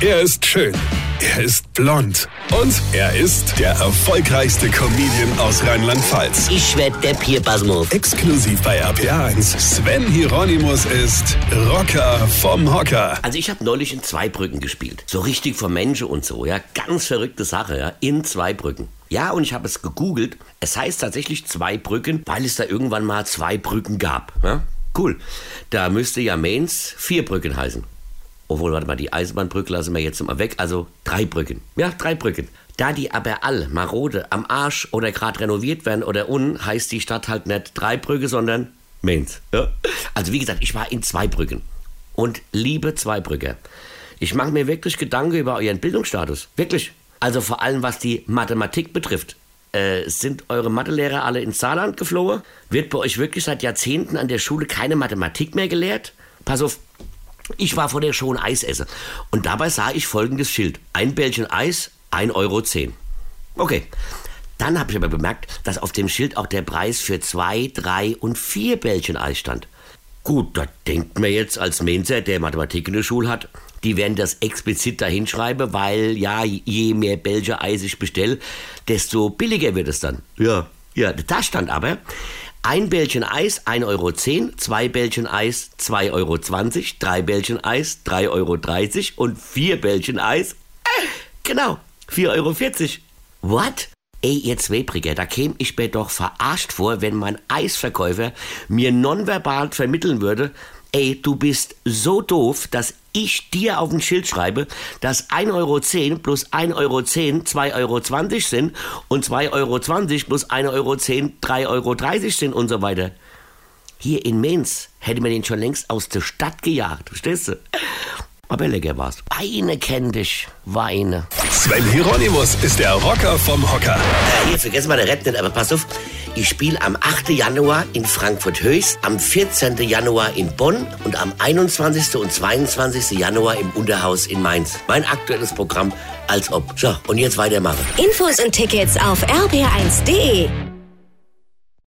Er ist schön. Er ist blond. Und er ist der erfolgreichste Comedian aus Rheinland-Pfalz. Ich werd der Pierpasmus. Exklusiv bei RPA1. Sven Hieronymus ist Rocker vom Hocker. Also ich habe neulich in Zweibrücken gespielt. So richtig vor Menschen und so, ja. Ganz verrückte Sache, ja. In Zweibrücken. Ja, und ich habe es gegoogelt. Es heißt tatsächlich Zweibrücken, weil es da irgendwann mal zwei Brücken gab. Ja? Cool. Da müsste ja Mainz vier Brücken heißen. Obwohl, warte mal, die Eisenbahnbrücke lassen wir jetzt mal weg. Also drei Brücken. Ja, drei Brücken. Da die aber all marode am Arsch oder gerade renoviert werden oder un, heißt die Stadt halt nicht drei Brücke, sondern Mainz. Ja? Also wie gesagt, ich war in zwei Brücken. Und liebe Zweibrücker, ich mache mir wirklich Gedanken über euren Bildungsstatus. Wirklich. Also vor allem, was die Mathematik betrifft. Äh, sind eure Mathelehrer alle ins Saarland geflogen? Wird bei euch wirklich seit Jahrzehnten an der Schule keine Mathematik mehr gelehrt? Pass auf, ich war vor der Show ein Eis essen und dabei sah ich folgendes Schild. Ein Bällchen Eis, 1,10 Euro. Okay. Dann habe ich aber bemerkt, dass auf dem Schild auch der Preis für zwei, drei und vier Bällchen Eis stand. Gut, da denkt man jetzt als Mensa, der Mathematik in der Schule hat, die werden das explizit dahinschreiben, weil ja, je mehr Bällchen Eis ich bestelle, desto billiger wird es dann. Ja, ja, da stand aber, ein Bällchen Eis 1,10 Euro, zwei Bällchen Eis 2,20 Euro, drei Bällchen Eis 3,30 Euro und vier Bällchen Eis, äh, genau, 4,40 Euro. What? Ey, ihr Zweibriger, da käme ich mir doch verarscht vor, wenn mein Eisverkäufer mir nonverbal vermitteln würde, ey, du bist so doof, dass ich dir auf ein Schild schreibe, dass 1,10 Euro plus 1,10 Euro 2,20 Euro sind und 2,20 Euro plus 1,10 Euro 3,30 Euro sind und so weiter. Hier in Mainz hätte man den schon längst aus der Stadt gejagt, verstehst du? Aber lecker war's. Weine kenn dich, Weine. Sven Hieronymus ist der Rocker vom Hocker. Äh, hier, vergessen wir der Rap nicht, aber pass auf. Ich spiele am 8. Januar in Frankfurt-Höchst, am 14. Januar in Bonn und am 21. und 22. Januar im Unterhaus in Mainz. Mein aktuelles Programm als ob. So, und jetzt weitermachen. Infos und Tickets auf rb1.de.